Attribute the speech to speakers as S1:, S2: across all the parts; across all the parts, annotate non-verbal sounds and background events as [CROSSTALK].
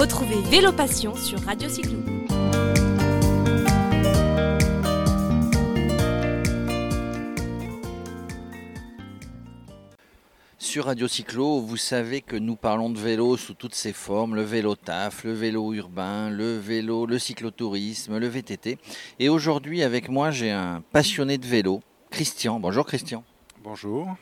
S1: Retrouvez Vélo Passion sur Radio Cyclo.
S2: Sur Radio Cyclo, vous savez que nous parlons de vélo sous toutes ses formes, le vélo taf, le vélo urbain, le vélo, le cyclotourisme, le VTT. Et aujourd'hui avec moi, j'ai un passionné de vélo, Christian. Bonjour Christian.
S3: Bonjour.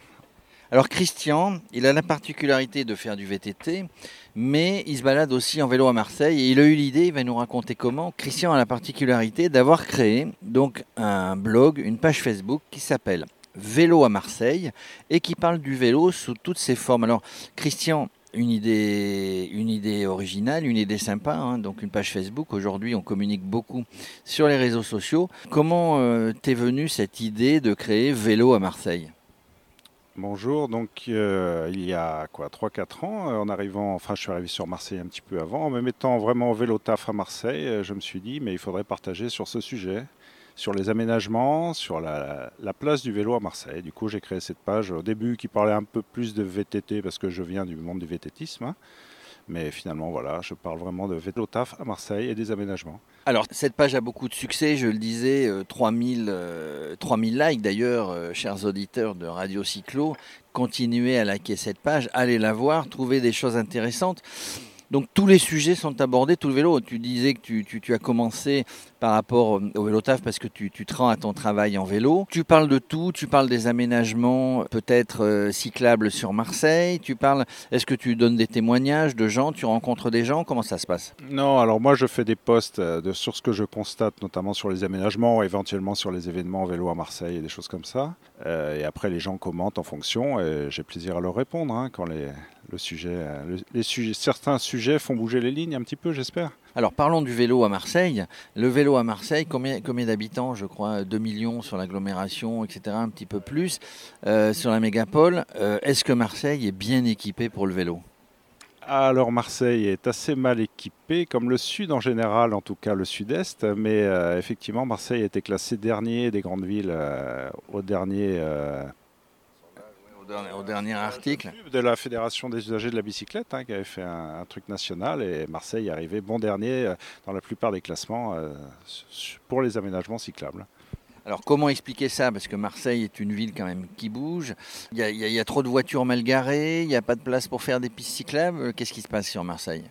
S2: Alors Christian, il a la particularité de faire du VTT, mais il se balade aussi en vélo à Marseille et il a eu l'idée, il va nous raconter comment. Christian a la particularité d'avoir créé donc un blog, une page Facebook qui s'appelle Vélo à Marseille et qui parle du vélo sous toutes ses formes. Alors, Christian, une idée, une idée originale, une idée sympa, hein, donc une page Facebook. Aujourd'hui, on communique beaucoup sur les réseaux sociaux. Comment euh, t'es venue cette idée de créer Vélo à Marseille?
S3: Bonjour, donc euh, il y a quoi 3-4 ans, euh, en arrivant, enfin je suis arrivé sur Marseille un petit peu avant, en me mettant vraiment vélo taf à Marseille, je me suis dit mais il faudrait partager sur ce sujet sur les aménagements, sur la, place du vélo à Marseille. Du coup, j'ai créé cette page au début qui parlait un peu plus de VTT parce que je viens du monde du VTTisme. Hein. Mais finalement, voilà, je parle vraiment de vélo taf à Marseille et des aménagements.
S2: Alors, cette page a beaucoup de succès, je le disais, 3000, euh, 3000 euh, likes d'ailleurs, euh, chers auditeurs de Radio Cyclo. Continuez à liker cette page, allez la voir, trouvez des choses intéressantes. Donc tous les sujets sont abordés, tout le vélo. Tu disais que tu, tu, tu as commencé par rapport au vélo taf parce que tu, te rends à ton travail en vélo. Tu parles de tout, tu parles des aménagements peut-être euh, cyclables sur Marseille, tu parles, est-ce que tu donnes des témoignages de gens, tu rencontres des gens, comment ça se passe?
S3: Non, alors moi je fais des posts euh, de, sur ce que je constate, notamment sur les aménagements, éventuellement sur les événements en vélo à Marseille et des choses comme ça. Euh, et après les gens commentent en fonction et j'ai plaisir à leur répondre hein, quand le sujet, certains sujets font bouger les lignes un petit peu, j'espère.
S2: Alors parlons du vélo à Marseille. Le vélo à Marseille, combien, d'habitants Je crois 2 millions sur l'agglomération, etc. Un petit peu plus euh, sur la mégapole. Euh, est-ce que Marseille est bien équipé pour le vélo?
S3: Alors Marseille est assez mal équipé, comme le sud en général, en tout cas le sud-est, mais euh, effectivement Marseille a été classé dernier des grandes villes au dernier
S2: au dernier article.
S3: De la Fédération des usagers de la bicyclette, hein, qui avait fait un, truc national, et Marseille est arrivé bon dernier euh, dans la plupart des classements euh, pour les aménagements cyclables.
S2: Alors comment expliquer ça? Parce que Marseille est une ville quand même qui bouge. Il y, a, trop de voitures mal garées, il n'y a pas de place pour faire des pistes cyclables. Qu'est-ce qui se passe sur Marseille?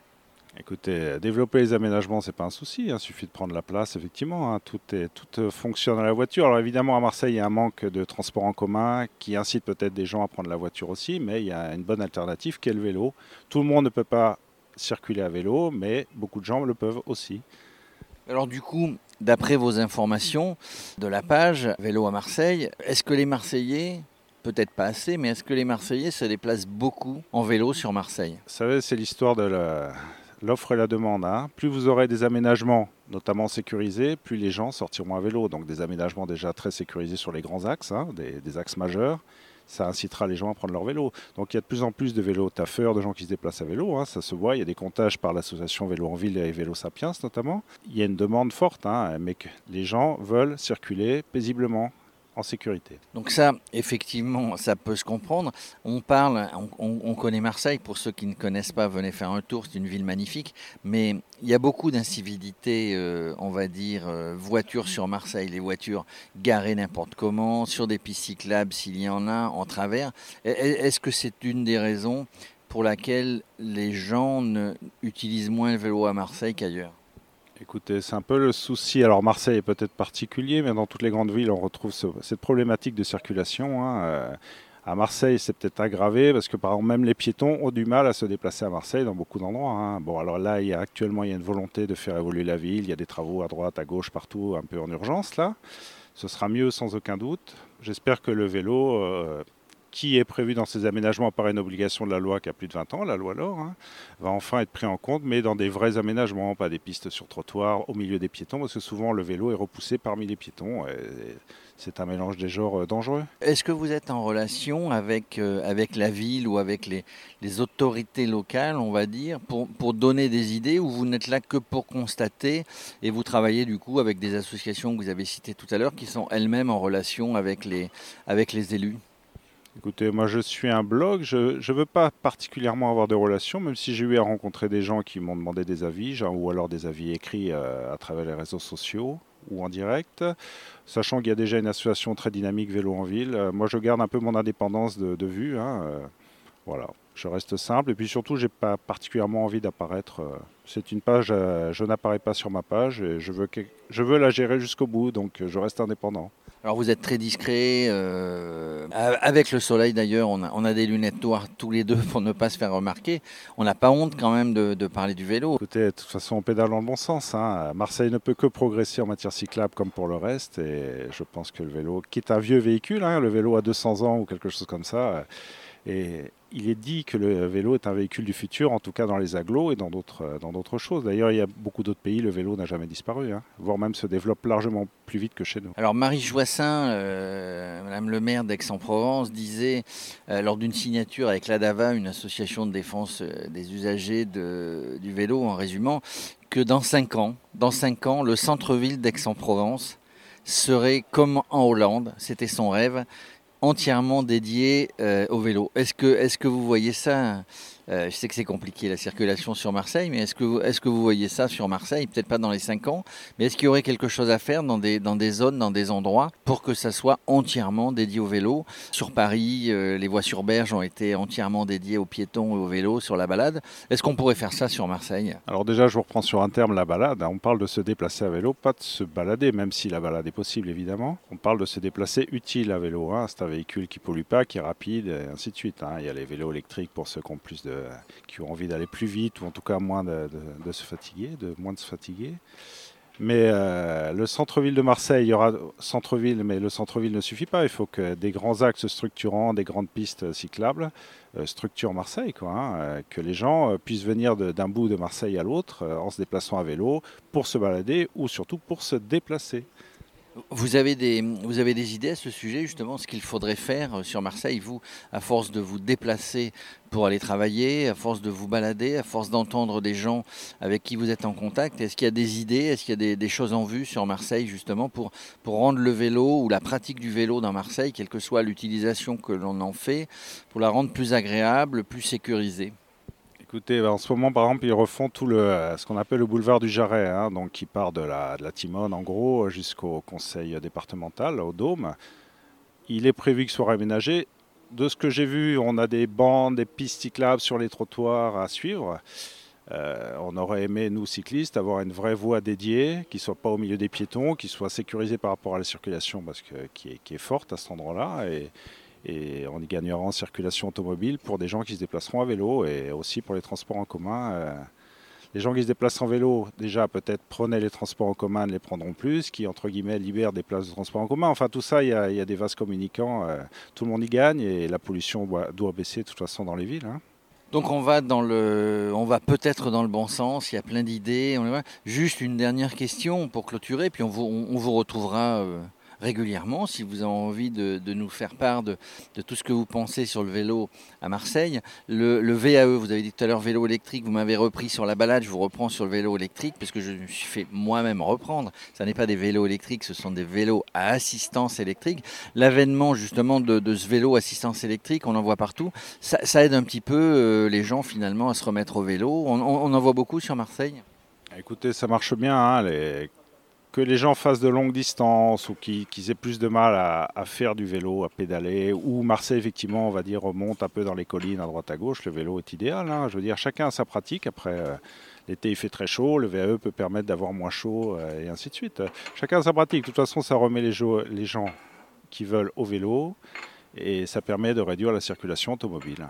S3: Écoutez, développer les aménagements, c'est pas un souci. Il hein. suffit de prendre la place, effectivement. Hein. Tout, est, tout euh, fonctionne à la voiture. Alors évidemment, à Marseille, il y a un manque de transport en commun qui incite peut-être des gens à prendre la voiture aussi, mais il y a une bonne alternative qui est le vélo. Tout le monde ne peut pas circuler à vélo, mais beaucoup de gens le peuvent aussi.
S2: Alors du coup, d'après vos informations de la page Vélo à Marseille, est-ce que les Marseillais peut-être pas assez, mais est-ce que les Marseillais se déplacent beaucoup en vélo sur Marseille?
S3: Vous savez, c'est l'histoire de la, l'offre et la demande. Hein. Plus vous aurez des aménagements, notamment sécurisés, plus les gens sortiront à vélo. Donc des aménagements déjà très sécurisés sur les grands axes, hein, des, axes majeurs. Ça incitera les gens à prendre leur vélo. Donc il y a de plus en plus de vélos taffeurs, de gens qui se déplacent à vélo. Hein. ça se voit. Il y a des comptages par l'association Vélo en Ville et Vélo Sapiens notamment. Il y a une demande forte, mais les gens veulent circuler paisiblement sécurité.
S2: Donc ça, effectivement, ça peut se comprendre. On parle, on, connaît Marseille, pour ceux qui ne connaissent pas, venez faire un tour, c'est une ville magnifique, mais il y a beaucoup d'incivilité, euh, on va dire, euh, voitures sur Marseille, les voitures garées n'importe comment, sur des pistes cyclables s'il y en a, en travers. Est-ce que c'est une des raisons pour laquelle les gens ne, utilisent moins le vélo à Marseille qu'ailleurs?
S3: Écoutez, c'est un peu le souci. Alors Marseille est peut-être particulier, mais dans toutes les grandes villes, on retrouve cette problématique de circulation. Hein. Euh, à Marseille, c'est peut-être aggravé parce que par exemple, même les piétons ont du mal à se déplacer à Marseille dans beaucoup d'endroits. Hein. Bon, alors là, il y a, actuellement, il y a une volonté de faire évoluer la ville. Il y a des travaux à droite, à gauche, partout, un peu en urgence là. Ce sera mieux sans aucun doute. J'espère que le vélo euh, qui est prévu dans ces aménagements par une obligation de la loi qui a plus de 20 ans, la loi LOR, hein, va enfin être pris en compte, mais dans des vrais aménagements, pas des pistes sur trottoir au milieu des piétons, parce que souvent le vélo est repoussé parmi les piétons. c'est un mélange des genres euh, dangereux.
S2: Est-ce que vous êtes en relation avec, euh, la ville ou avec les, autorités locales, on va dire, pour, donner des idées, ou vous n'êtes là que pour constater et vous travaillez du coup avec des associations que vous avez citées tout à l'heure qui sont elles-mêmes en relation avec les élus?
S3: Écoutez, moi je suis un blog, je ne veux pas particulièrement avoir de relations, même si j'ai eu à rencontrer des gens qui m'ont demandé des avis, ou alors des avis écrits euh, à travers les réseaux sociaux ou en direct, sachant qu'il y a déjà une association très dynamique vélo en ville. Euh, moi je garde un peu mon indépendance de, vue. Hein, euh, voilà, je reste simple et puis surtout j'ai pas particulièrement envie d'apparaître. C'est une page, je n'apparais pas sur ma page et je veux, je veux la gérer jusqu'au bout, donc je reste indépendant.
S2: Alors vous êtes très discret. Euh, avec le soleil d'ailleurs, on a, des lunettes noires tous les deux [LAUGHS] pour ne pas se faire remarquer. On n'a pas honte quand même de, parler du vélo.
S3: Écoutez, de toute façon, on pédale dans le bon sens. Hein. Marseille ne peut que progresser en matière cyclable comme pour le reste. Et je pense que le vélo, qui est un vieux véhicule, hein, le vélo a 200 ans ou quelque chose comme ça, et il est dit que le vélo est un véhicule du futur, en tout cas dans les agglos et dans d'autres, euh, dans d'autres choses. D'ailleurs, il y a beaucoup d'autres pays, le vélo n'a jamais disparu, hein, voire même se développe largement plus vite que chez nous.
S2: Alors Marie Joissin, euh, Madame le maire d'Aix-en-Provence, disait euh, lors d'une signature avec l'ADAVA, une association de défense des usagers du vélo, en résumant, que dans 5 ans, dans 5 ans, le centre-ville d'Aix-en-Provence serait comme en Hollande, c'était son rêve, entièrement dédié euh, au vélo. Est-ce que, est que vous voyez ça Je sais que c'est compliqué la circulation sur Marseille, mais est-ce que, vous, voyez ça sur Marseille? Peut-être pas dans les 5 ans, mais est-ce qu'il y aurait quelque chose à faire dans des, zones, dans des endroits, pour que ça soit entièrement dédié au vélo? Sur Paris, euh, les voies sur berge ont été entièrement dédiées aux piétons et au vélo sur la balade. Est-ce qu'on pourrait faire ça sur Marseille?
S3: Alors déjà, je vous reprends sur un terme, la balade. On parle de se déplacer à vélo, pas de se balader, même si la balade est possible évidemment. On parle de se déplacer utile à vélo. Hein un véhicule qui pollue pas, qui est rapide, et ainsi de suite. Hein. Il y a les vélos électriques pour ceux qui ont, plus de, qui ont envie d'aller plus vite, ou en tout cas moins de, se fatiguer, de moins de se fatiguer. Mais euh, le centre-ville de Marseille, il y aura centre-ville, mais le centre-ville ne suffit pas. Il faut que des grands axes structurants, des grandes pistes cyclables euh, structurent Marseille, quoi, hein. euh, que les gens puissent venir d'un bout de Marseille à l'autre en se déplaçant à vélo pour se balader ou surtout pour se déplacer.
S2: Vous avez, des, vous avez des idées à ce sujet, justement, ce qu'il faudrait faire euh, sur Marseille, vous, à force de vous déplacer pour aller travailler, à force de vous balader, à force d'entendre des gens avec qui vous êtes en contact Est-ce qu'il y a des idées, est-ce qu'il y a des, choses en vue sur Marseille, justement, pour, pour rendre le vélo ou la pratique du vélo dans Marseille, quelle que soit l'utilisation que l'on en fait, pour la rendre plus agréable, plus sécurisée?
S3: Écoutez, en ce moment, par exemple, ils refont tout le, ce qu'on appelle le boulevard du Jarret, hein, donc qui part de la, Timone, en gros, jusqu'au conseil départemental, au Dôme. Il est prévu qu'il soit réaménagé. De ce que j'ai vu, on a des bandes, des pistes cyclables sur les trottoirs à suivre. Euh, on aurait aimé, nous cyclistes, avoir une vraie voie dédiée, qui ne soit pas au milieu des piétons, qui soit sécurisée par rapport à la circulation, parce que, qui, est, forte à cet endroit-là. Et on y gagnera en circulation automobile pour des gens qui se déplaceront à vélo et aussi pour les transports en commun. Euh, les gens qui se déplacent en vélo, déjà peut-être prenaient les transports en commun, ne les prendront plus, qui entre guillemets libèrent des places de transport en commun. Enfin tout ça, il y a, des vases communicants, euh, tout le monde y gagne et la pollution doit, baisser de toute façon dans les villes. Hein.
S2: Donc on va dans le, on va peut-être dans le bon sens. Il y a plein d'idées. Juste une dernière question pour clôturer, puis on vous, retrouvera euh, régulièrement. Si vous avez envie de, nous faire part de, tout ce que vous pensez sur le vélo à Marseille, le, VAE, vous avez dit tout à l'heure vélo électrique, vous m'avez repris sur la balade, je vous reprends sur le vélo électrique parce que je me suis fait moi-même reprendre. Ce n'est pas des vélos électriques, ce sont des vélos à assistance électrique. L'avènement justement de, ce vélo assistance électrique, on en voit partout, ça, aide un petit peu euh, les gens finalement à se remettre au vélo. On, en voit beaucoup sur Marseille?
S3: Écoutez, ça marche bien. Hein, les que les gens fassent de longues distances ou qu'ils aient plus de mal à, faire du vélo, à pédaler, ou Marseille, effectivement, on va dire, remonte un peu dans les collines à droite à gauche, le vélo est idéal. Hein. Je veux dire, chacun a sa pratique. Après, euh, l'été, il fait très chaud, le VAE peut permettre d'avoir moins chaud, euh, et ainsi de suite. Chacun a sa pratique. De toute façon, ça remet les, les gens qui veulent au vélo, et ça permet de réduire la circulation automobile.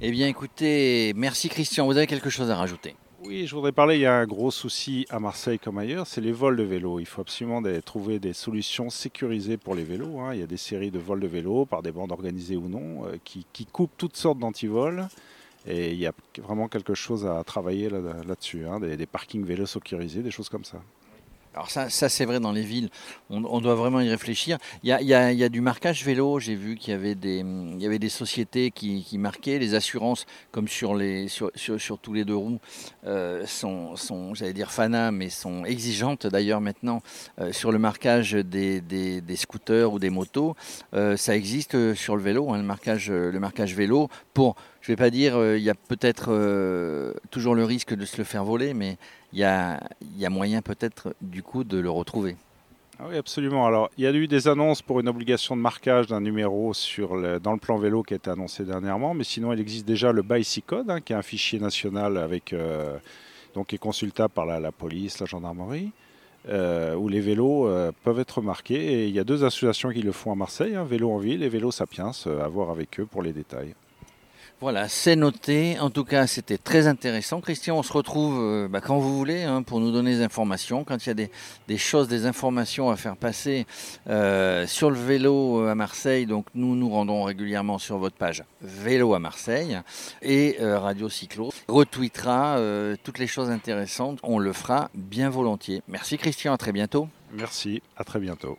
S2: Eh bien, écoutez, merci Christian. Vous avez quelque chose à rajouter?
S3: Oui, je voudrais parler, il y a un gros souci à Marseille comme ailleurs, c'est les vols de vélos. Il faut absolument trouver des solutions sécurisées pour les vélos. Hein. Il y a des séries de vols de vélos, par des bandes organisées ou non, euh, qui, coupent toutes sortes d'antivols. Et il y a vraiment quelque chose à travailler là-dessus, hein. des, des, parkings vélos sécurisés, des choses comme ça.
S2: Alors ça, ça c'est vrai dans les villes, on, doit vraiment y réfléchir. Il y a, du marquage vélo, j'ai vu qu'il y, avait des, y avait des sociétés qui, marquaient, les assurances comme sur, les, sur, sur, tous les deux roues euh, sont, sont j'allais dire fana, mais sont exigeantes d'ailleurs maintenant euh, sur le marquage des, des, scooters ou des motos. Euh, ça existe sur le vélo, hein, le, marquage, le marquage vélo pour je ne vais pas dire, il y a peut-être toujours le risque de se le faire voler, mais il y a, moyen peut-être du coup de le retrouver.
S3: Ah oui, absolument. Alors, il y a eu des annonces pour une obligation de marquage d'un numéro dans le plan vélo qui a été annoncé dernièrement, mais sinon, il existe déjà le Bicycode, hein, qui est un fichier national avec, euh, donc, qui est consultable par la, police, la gendarmerie, euh, où les vélos euh, peuvent être marqués. Et il y a deux associations qui le font à Marseille, hein, Vélo en ville et Vélo Sapiens, à voir avec eux pour les détails.
S2: Voilà, c'est noté. En tout cas, c'était très intéressant. Christian, on se retrouve euh, bah, quand vous voulez hein, pour nous donner des informations. Quand il y a des, choses, des informations à faire passer euh, sur le vélo euh, à Marseille, donc nous nous rendons régulièrement sur votre page Vélo à Marseille et Radio Cyclo retweetera toutes les choses intéressantes. On le fera bien volontiers. Merci Christian, à très bientôt.
S3: Merci, à très bientôt.